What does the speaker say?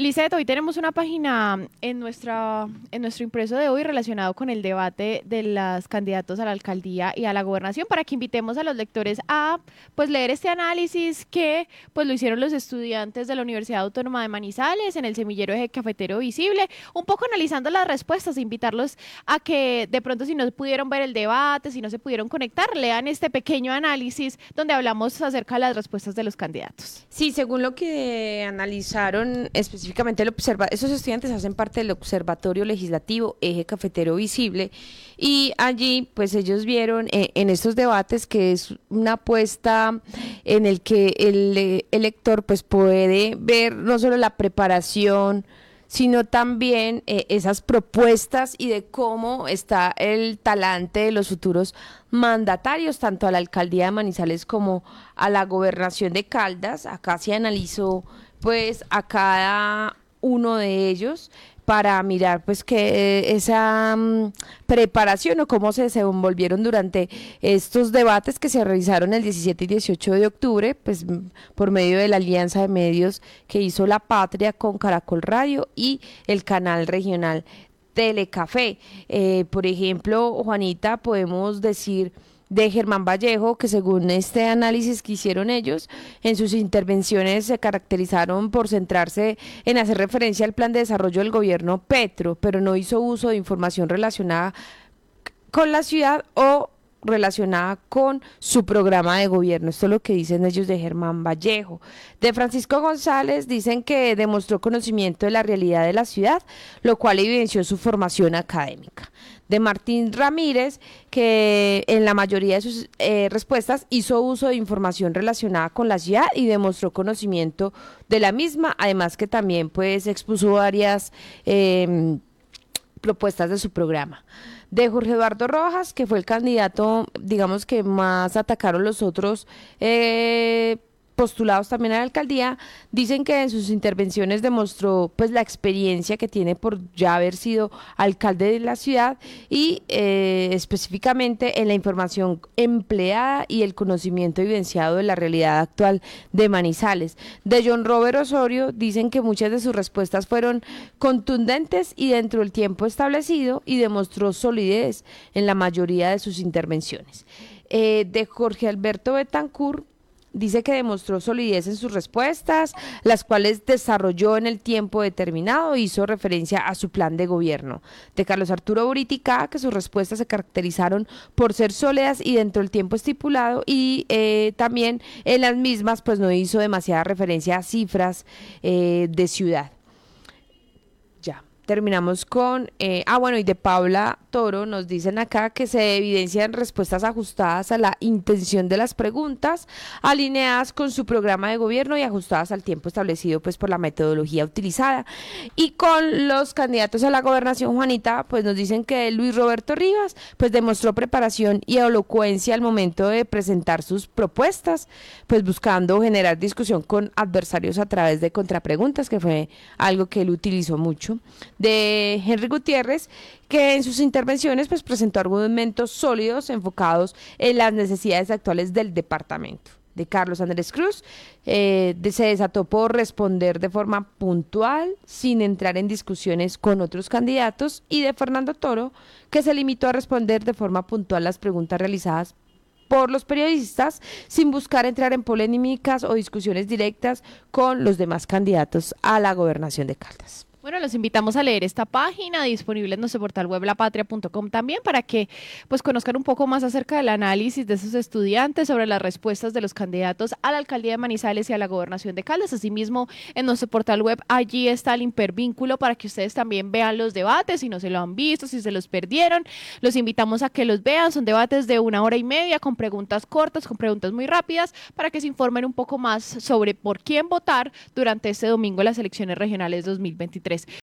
Liceto, hoy tenemos una página en, nuestra, en nuestro impreso de hoy relacionado con el debate de los candidatos a la alcaldía y a la gobernación para que invitemos a los lectores a pues leer este análisis que pues lo hicieron los estudiantes de la Universidad Autónoma de Manizales en el semillero de cafetero visible, un poco analizando las respuestas, invitarlos a que de pronto si no pudieron ver el debate, si no se pudieron conectar, lean este pequeño análisis donde hablamos acerca de las respuestas de los candidatos. Sí, según lo que analizaron específicamente esos estudiantes hacen parte del Observatorio Legislativo Eje Cafetero Visible y allí pues ellos vieron eh, en estos debates que es una apuesta en el que el eh, elector pues puede ver no solo la preparación sino también eh, esas propuestas y de cómo está el talante de los futuros mandatarios, tanto a la alcaldía de Manizales como a la gobernación de Caldas. Acá se analizó pues a cada uno de ellos para mirar pues que eh, esa mm, preparación o cómo se desenvolvieron durante estos debates que se realizaron el 17 y 18 de octubre, pues mm, por medio de la alianza de medios que hizo La Patria con Caracol Radio y el canal regional Telecafé. Eh, por ejemplo, Juanita, podemos decir de Germán Vallejo, que según este análisis que hicieron ellos, en sus intervenciones se caracterizaron por centrarse en hacer referencia al plan de desarrollo del gobierno Petro, pero no hizo uso de información relacionada con la ciudad o relacionada con su programa de gobierno. Esto es lo que dicen ellos de Germán Vallejo. De Francisco González dicen que demostró conocimiento de la realidad de la ciudad, lo cual evidenció su formación académica. De Martín Ramírez, que en la mayoría de sus eh, respuestas hizo uso de información relacionada con la ciudad y demostró conocimiento de la misma, además que también pues expuso varias em, propuestas de su programa. De Jorge Eduardo Rojas, que fue el candidato, digamos que más atacaron los otros eh, postulados también a la alcaldía, dicen que en sus intervenciones demostró pues la experiencia que tiene por ya haber sido alcalde de la ciudad y eh, específicamente en la información empleada y el conocimiento evidenciado de la realidad actual de Manizales. De John Robert Osorio dicen que muchas de sus respuestas fueron contundentes y dentro del tiempo establecido y demostró solidez en la mayoría de sus intervenciones. Eh, de Jorge Alberto Betancourt Dice que demostró solidez en sus respuestas, las cuales desarrolló en el tiempo determinado, hizo referencia a su plan de gobierno. De Carlos Arturo Buritica, que sus respuestas se caracterizaron por ser sólidas y dentro del tiempo estipulado, y eh, también en las mismas, pues no hizo demasiada referencia a cifras eh, de ciudad terminamos con, eh, ah bueno, y de Paula Toro nos dicen acá que se evidencian respuestas ajustadas a la intención de las preguntas, alineadas con su programa de gobierno y ajustadas al tiempo establecido pues por la metodología utilizada. Y con los candidatos a la gobernación, Juanita, pues nos dicen que Luis Roberto Rivas pues demostró preparación y elocuencia al momento de presentar sus propuestas, pues buscando generar discusión con adversarios a través de contrapreguntas, que fue algo que él utilizó mucho de Henry Gutiérrez, que en sus intervenciones pues, presentó argumentos sólidos enfocados en las necesidades actuales del departamento. De Carlos Andrés Cruz, eh, se desató por responder de forma puntual, sin entrar en discusiones con otros candidatos, y de Fernando Toro, que se limitó a responder de forma puntual las preguntas realizadas por los periodistas sin buscar entrar en polémicas o discusiones directas con los demás candidatos a la gobernación de Caldas. Bueno, los invitamos a leer esta página disponible en nuestro portal web lapatria.com también para que pues conozcan un poco más acerca del análisis de esos estudiantes sobre las respuestas de los candidatos a la alcaldía de Manizales y a la gobernación de Caldas. Asimismo, en nuestro portal web allí está el hipervínculo para que ustedes también vean los debates, si no se lo han visto, si se los perdieron. Los invitamos a que los vean. Son debates de una hora y media con preguntas cortas, con preguntas muy rápidas, para que se informen un poco más sobre por quién votar durante este domingo las elecciones regionales 2023.